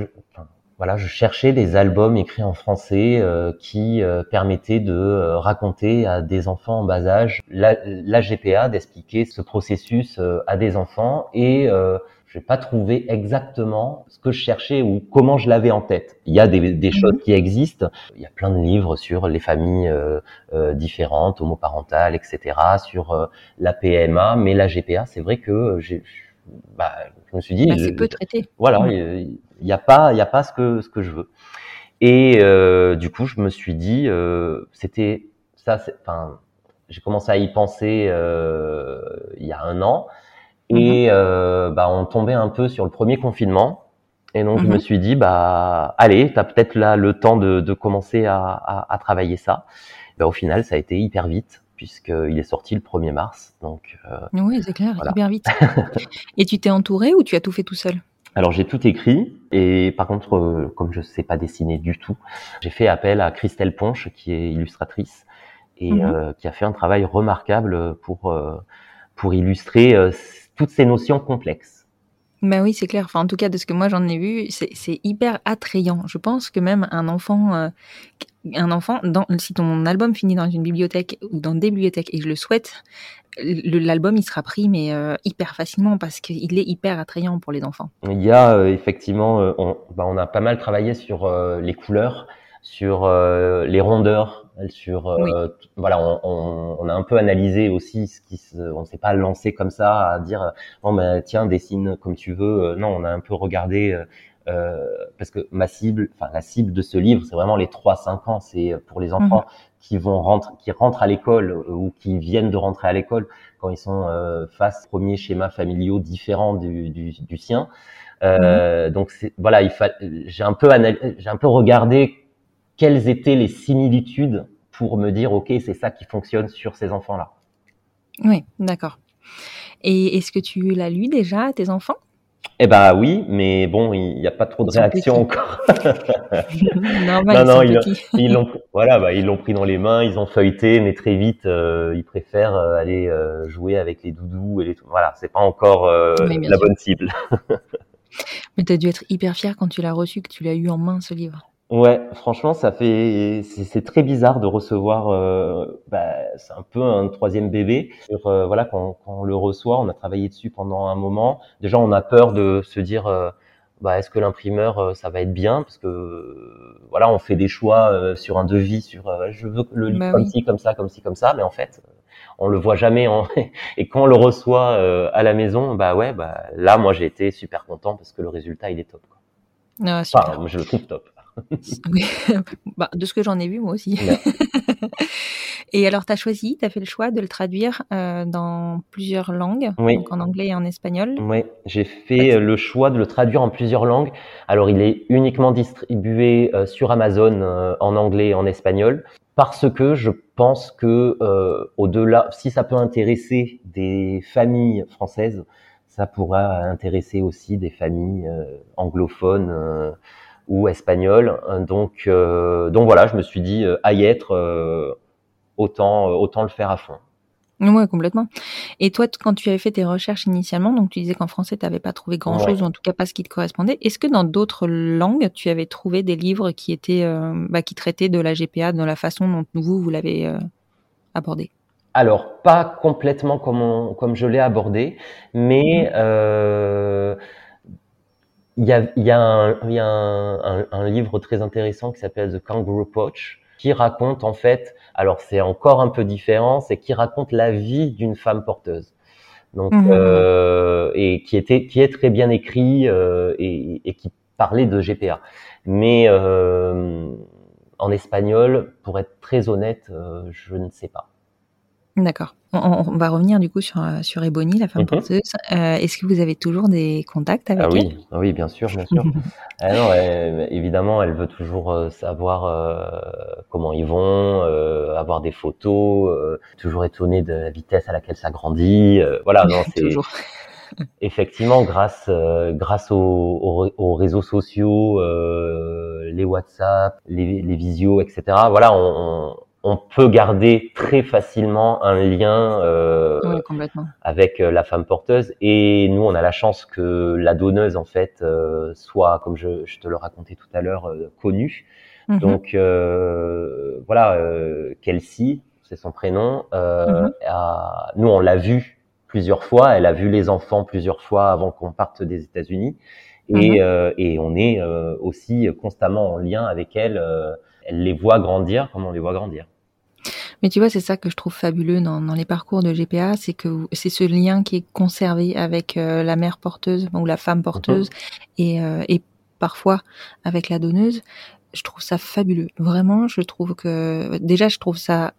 voilà, je cherchais des albums écrits en français euh, qui euh, permettaient de euh, raconter à des enfants en bas âge la, la GPA, d'expliquer ce processus euh, à des enfants et je n'ai pas trouvé exactement ce que je cherchais ou comment je l'avais en tête. Il y a des, des choses qui existent. Il y a plein de livres sur les familles euh, euh, différentes, homoparentales, etc., sur euh, la PMA, mais la GPA, c'est vrai que j'ai, bah, je me suis dit, Bah, C'est peu traité. voilà, il n'y a pas, il y a pas ce que ce que je veux. Et euh, du coup, je me suis dit, euh, c'était ça. Enfin, j'ai commencé à y penser euh, il y a un an, et euh, bah, on tombait un peu sur le premier confinement. Et donc, je Mhm. me suis dit, bah, allez, t'as peut-être là le temps de, de commencer à, à, à travailler ça. Bah, au final, ça a été hyper vite puisqu'il est sorti le 1er mars. Donc, euh, Oui, c'est clair, Voilà. hyper vite. (laughs) Et tu t'es entouré ou tu as tout fait tout seul? Alors j'ai tout écrit et par contre, euh, comme je sais pas dessiner du tout, j'ai fait appel à Christelle Ponche qui est illustratrice et Mhm. euh, qui a fait un travail remarquable pour euh, pour illustrer toutes ces notions complexes. Bah oui, c'est clair. Enfin, en tout cas, de ce que moi j'en ai vu, c'est hyper attrayant. Je pense que même un enfant, euh, un enfant, dans, si ton album finit dans une bibliothèque ou dans des bibliothèques, et je le souhaite, l'album il sera pris mais euh, hyper facilement parce qu'il est hyper attrayant pour les enfants. Il y a euh, effectivement, on, bah, on a pas mal travaillé sur les couleurs, sur les rondeurs, sur euh, Oui. voilà, on, on, on a un peu analysé aussi ce qui se, on s'est pas lancé comme ça à dire bon ben tiens dessine comme tu veux. Euh, non, on a un peu regardé euh, euh, parce que ma cible, enfin la cible de ce livre, c'est vraiment les 3-5 ans, c'est pour les enfants qui vont rentrer, qui rentrent à l'école ou qui viennent de rentrer à l'école quand ils sont euh, face aux premiers schémas familiaux différents du, du, du sien. Euh, Donc c'est- voilà, il fa... j'ai un peu anal... j'ai un peu regardé quelles étaient les similitudes pour me dire ok c'est ça qui fonctionne sur ces enfants là. Oui, d'accord. Et est-ce que tu l'as lu déjà à tes enfants? Eh ben oui, mais bon il n'y a pas trop de réaction encore. (laughs) (laughs) Normal, Non, non, ils l'ont (laughs) voilà bah, ils l'ont pris dans les mains ils ont feuilleté mais très vite euh, ils préfèrent euh, aller euh, jouer avec les doudous et les voilà c'est pas encore euh, la sûr. bonne cible Mais t'as dû être hyper fier quand tu l'as reçu, que tu l'as eu en main ce livre. Ouais franchement ça fait c'est c'est très bizarre de recevoir euh, bah, c'est un peu un troisième bébé Sur, euh, voilà quand, quand on le reçoit on a travaillé dessus pendant un moment déjà on a peur de se dire euh, bah, est-ce que l'imprimeur euh, ça va être bien? Parce que euh, voilà on fait des choix euh, sur un devis sur euh, je veux le livre Bah comme oui. ci comme ça comme ci comme ça mais en fait on le voit jamais en... (laughs) et quand on le reçoit euh, à la maison bah ouais bah là moi j'ai été super content parce que le résultat il est top quoi. Ah, super. enfin je le trouve top (laughs) Oui. bah, de ce que j'en ai vu, moi aussi. (laughs) Et alors, tu as choisi, tu as fait le choix de le traduire euh, dans plusieurs langues, Oui. donc en anglais et en espagnol. Oui, j'ai fait euh, le choix de le traduire en plusieurs langues. Alors, il est uniquement distribué euh, sur Amazon euh, en anglais et en espagnol parce que je pense que euh, au-delà, si ça peut intéresser des familles françaises, ça pourra intéresser aussi des familles euh, anglophones ou espagnol. Donc, donc voilà, je me suis dit à y être, autant autant le faire à fond. Oui, complètement. Et toi, quand tu avais fait tes recherches initialement, donc tu disais qu'en français, tu n'avais pas trouvé grand-chose, ou en tout cas pas ce qui te correspondait. Est-ce que dans d'autres langues, tu avais trouvé des livres qui étaient, euh, bah, qui traitaient de la GPA dans la façon dont vous, vous l'avez euh, abordé? Alors, pas complètement comme, comme je l'ai abordé, mais mmh. Il y a, y a, un, y a un, un, livre très intéressant qui s'appelle The Kangaroo Pouch, qui raconte en fait alors c'est encore un peu différent, c'est qui raconte la vie d'une femme porteuse. Donc mmh. euh, et qui était qui est très bien écrit euh, et, et, qui parlait de GPA. Mais euh, en espagnol, pour être très honnête, euh, je ne sais pas. D'accord. On, va revenir du coup sur, euh, sur Ebony, la femme mhm. porteuse. Euh, est-ce que vous avez toujours des contacts avec ah oui. elle? Oui, bien sûr, bien sûr. (laughs) ah non, évidemment, elle veut toujours euh, savoir comment ils vont, avoir des photos, toujours étonnée de la vitesse à laquelle ça grandit. voilà, non, (laughs) c'est toujours. (laughs) effectivement grâce grâce aux, aux, réseaux sociaux, les WhatsApp, les, les visios, etc. Voilà, on on peut garder très facilement un lien euh, avec euh, la femme porteuse. Et nous, on a la chance que la donneuse, en fait, euh, soit, comme je, te le racontais tout à l'heure, connue. Mhm. Donc voilà, Kelsey, c'est son prénom. Mhm. nous, on l'a vue plusieurs fois. Elle a vu les enfants plusieurs fois avant qu'on parte des États-Unis. Et, mhm. et, on est aussi constamment en lien avec elle elle les voit grandir comme on les voit grandir. Mais tu vois, c'est ça que je trouve fabuleux dans, dans les parcours de GPA, c'est que c'est ce lien qui est conservé avec euh, la mère porteuse ou la femme porteuse et, euh, et parfois avec la donneuse. Je trouve ça fabuleux. Vraiment, je trouve que déjà, je trouve ça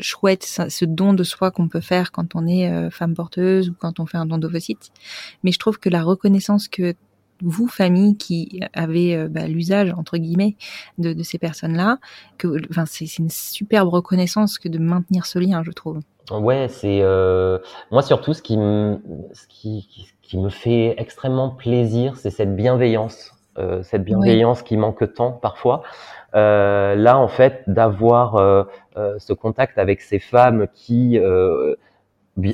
chouette, ce don de soi qu'on peut faire quand on est euh, femme porteuse ou quand on fait un don d'ovocyte. Mais je trouve que la reconnaissance que vous, famille qui avez euh, bah, l'usage entre guillemets de, de ces personnes-là, que, enfin, c'est une superbe reconnaissance que de maintenir ce lien, je trouve. Ouais, c'est euh, moi surtout ce qui me ce qui, qui me fait extrêmement plaisir, c'est cette bienveillance, euh, cette bienveillance qui manque tant parfois. Euh, là, en fait, d'avoir euh, euh ce contact avec ces femmes qui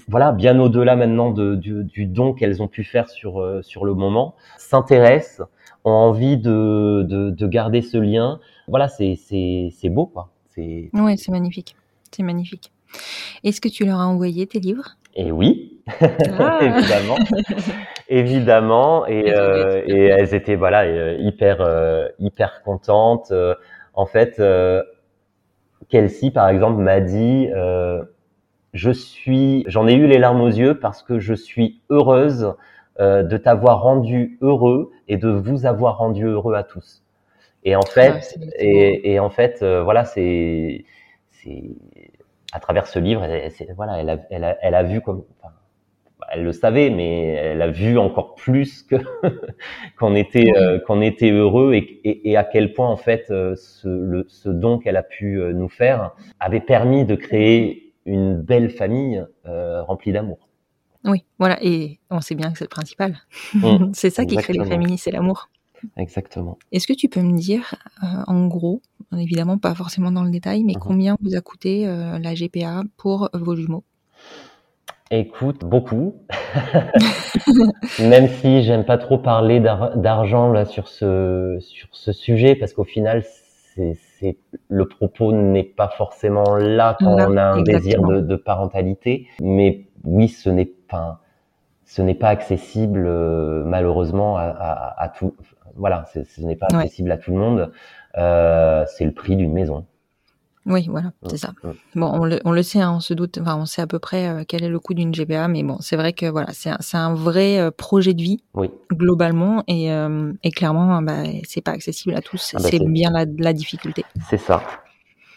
voilà, bien au-delà maintenant de, du, du, don qu'elles ont pu faire sur, euh, sur le moment, s'intéressent, ont envie de, de, de, garder ce lien. Voilà, c'est, beau, quoi. Oui, c'est magnifique. C'est magnifique. Est-ce que tu leur as envoyé tes livres? Et oui, ah. (laughs) évidemment. évidemment. Et, euh, et elles étaient voilà, euh, hyper, euh, hyper contentes. en fait, Kelsey, par exemple, m'a dit je suis, j'en ai eu les larmes aux yeux parce que je suis heureuse euh, de t'avoir rendu heureux et de vous avoir rendu heureux à tous. Et en fait, ah, et, et, en fait, euh, voilà, c'est, c'est à travers ce livre, elle, voilà, elle a, elle a, elle a vu comme, enfin, elle le savait, mais elle a vu encore plus que (laughs) qu'on était euh, qu'on était heureux et, et, et, à quel point en fait euh, ce, le, ce don qu'elle a pu nous faire avait permis de créer une belle famille euh, remplie d'amour. Oui, voilà, et on sait bien que c'est le principal. Mm. (laughs) c'est ça qui crée les familles, c'est l'amour. Exactement. Est-ce que tu peux me dire, euh, en gros, évidemment pas forcément dans le détail, mais mm-hmm. combien vous a coûté euh, la GPA pour vos jumeaux? Écoute, beaucoup. (laughs) Même si j'aime pas trop parler d'argent là sur ce sur ce sujet, parce qu'au final c'est le propos n'est pas forcément là quand on a un désir de, de, parentalité, mais oui, ce n'est pas ce n'est pas accessible euh, malheureusement à, à, à, tout. Voilà, ce n'est pas accessible à tout le monde. Euh, c'est le prix d'une maison. Oui, voilà, c'est ça. Bon, on le, on le sait, hein, on se doute, enfin, on sait à peu près euh, quel est le coût d'une GPA, mais bon, c'est vrai que voilà, c'est un, un vrai euh, projet de vie oui. globalement, et, euh, et clairement, bah, c'est pas accessible à tous. Ah bah, c'est bien la, la difficulté. C'est ça.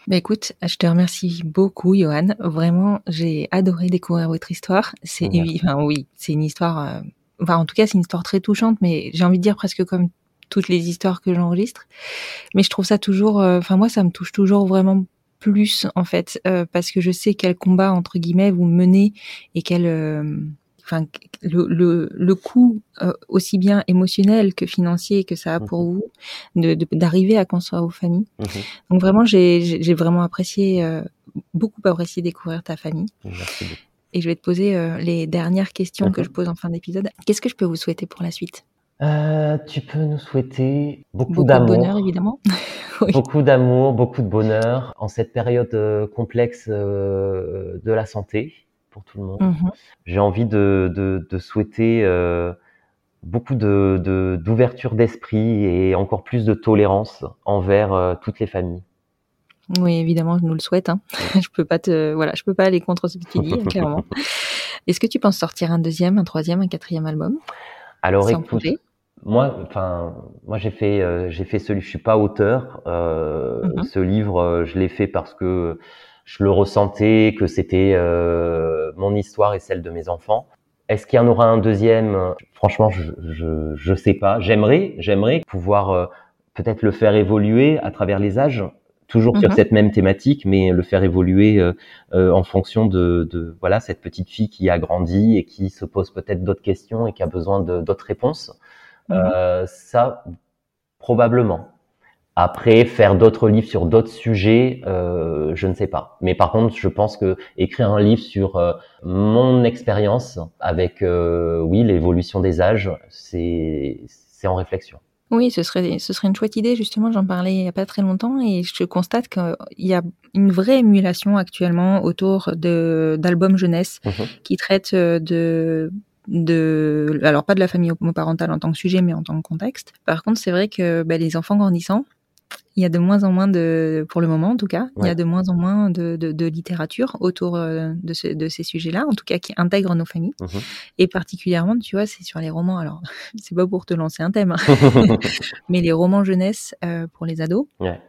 Bah écoute, je te remercie beaucoup, Johan. Vraiment, j'ai adoré découvrir votre histoire. C'est, enfin, oui, c'est une histoire. enfin, en tout cas, c'est une histoire très touchante, mais j'ai envie de dire presque comme toutes les histoires que j'enregistre. Mais je trouve ça toujours. Enfin, moi, ça me touche toujours vraiment plus en fait, euh, parce que je sais quel combat entre guillemets vous menez et quel euh, enfin, le, le, le coût euh, aussi bien émotionnel que financier que ça a pour Mhm. vous de- de- d'arriver à construire vos familles. Mhm. Donc vraiment, j'ai vraiment apprécié, euh, beaucoup apprécié découvrir ta famille. Merci beaucoup. Et je vais te poser euh, les dernières questions que Mhm. je pose en fin d'épisode. Qu'est-ce que je peux vous souhaiter pour la suite? Euh, tu peux nous souhaiter beaucoup, Beaucoup de d'amour, bonheur, évidemment. (laughs) (laughs) Oui. beaucoup d'amour, beaucoup de bonheur en cette période euh, complexe euh, de la santé pour tout le monde. Mhm. J'ai envie de, de, de souhaiter euh, beaucoup de- d'ouverture d'esprit et encore plus de tolérance envers toutes les familles. Oui, évidemment, je nous le souhaite. Hein. (laughs) je peux pas te, voilà, je peux pas aller contre ce que tu dis, clairement. (laughs) Est-ce que tu penses sortir un deuxième, un troisième, un quatrième album? Alors sans écoute, projet moi, enfin, moi j'ai fait, euh, j'ai fait celui, je suis pas auteur. Euh, Mhm. Ce livre, euh, je l'ai fait parce que je le ressentais, que c'était euh, mon histoire et celle de mes enfants. Est-ce qu'il y en aura un deuxième? Franchement, je, je, je sais pas. J'aimerais, j'aimerais pouvoir euh, peut-être le faire évoluer à travers les âges, toujours sur Mhm. cette même thématique, mais le faire évoluer euh, euh, en fonction de, de voilà cette petite fille qui a grandi et qui se pose peut-être d'autres questions et qui a besoin de d'autres réponses. Mhm. Euh, ça, probablement. Après, faire d'autres livres sur d'autres sujets, euh, je ne sais pas. Mais par contre, je pense que écrire un livre sur euh, mon expérience avec, euh, oui, l'évolution des âges, c'est c'est en réflexion. Oui, ce serait, ce serait une chouette idée. Justement, j'en parlais il y a pas très longtemps et je constate qu'il y a une vraie émulation actuellement autour d'albums jeunesse Mhm. qui traitent de de alors pas de la famille homoparentale en tant que sujet mais en tant que contexte. Par contre, c'est vrai que bah, les enfants grandissant, il y a de moins en moins de pour le moment en tout cas, il y a de moins en moins de, de, de littérature autour euh, de, ce, de ces sujets-là, en tout cas qui intègrent nos familles. Mhm. Et particulièrement, tu vois, c'est sur les romans. Alors, (laughs) c'est pas pour te lancer un thème, hein, (laughs) mais les romans jeunesse euh, pour les ados, il Ouais.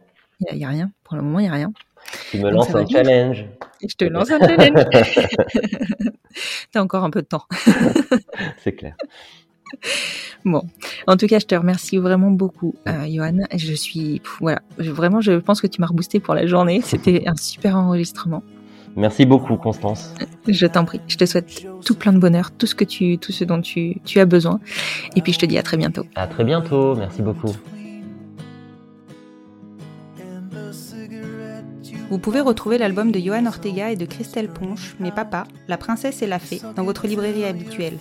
y, a- rien. Pour le moment, il y a rien. Tu me lances un challenge. Et je te lance un challenge. (laughs) T'as encore un peu de temps. (laughs) C'est clair. Bon, en tout cas, je te remercie vraiment beaucoup, euh, Johan. Je suis, pff, voilà, je- vraiment, je pense que tu m'as reboosté pour la journée. C'était un super enregistrement. Merci beaucoup, Constance. Je t'en prie. Je te souhaite tout plein de bonheur, tout ce que tu, tout ce dont tu, tu as besoin. Et puis, je te dis à très bientôt. À très bientôt. Merci beaucoup. Vous pouvez retrouver l'album de Johan Ortega et de Christelle Ponche, Mes Papas, La Princesse et la Fée, dans votre librairie habituelle.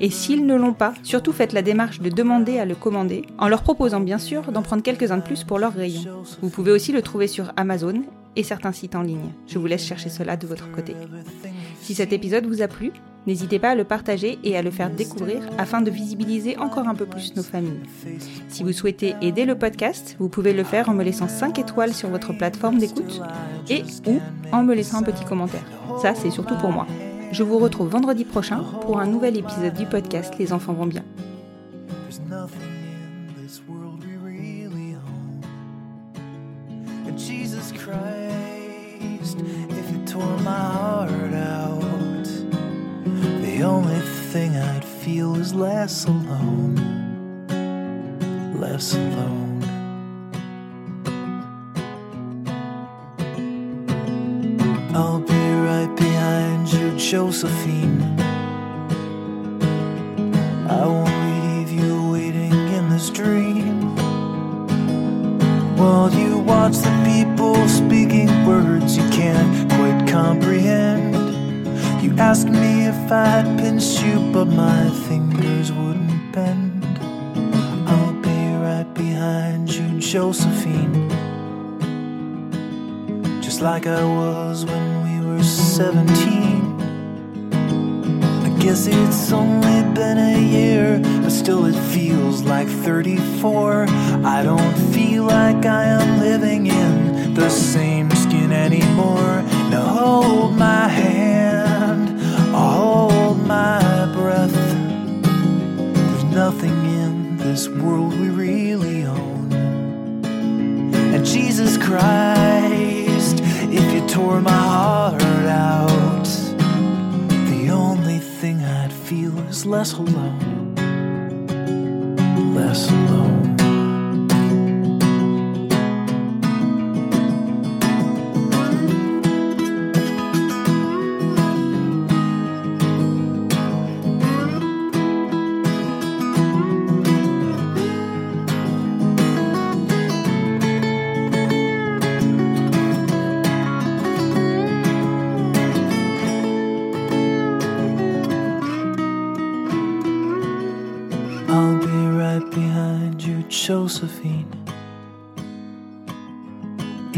Et s'ils ne l'ont pas, surtout faites la démarche de demander à le commander, en leur proposant bien sûr d'en prendre quelques-uns de plus pour leur rayon. Vous pouvez aussi le trouver sur Amazon et certains sites en ligne. Je vous laisse chercher cela de votre côté. Si cet épisode vous a plu, n'hésitez pas à le partager et à le faire découvrir afin de visibiliser encore un peu plus nos familles. Si vous souhaitez aider le podcast, vous pouvez le faire en me laissant 5 étoiles sur votre plateforme d'écoute et ou en me laissant un petit commentaire. Ça, c'est surtout pour moi. Je vous retrouve vendredi prochain pour un nouvel épisode du podcast Les enfants vont bien. If you tore my heart out, the only thing I'd feel is less alone. Less alone. I'll be right behind you, Josephine. Like I was when we were 17. I guess it's only been a year, but still it feels like 34. I don't feel like I am living in the same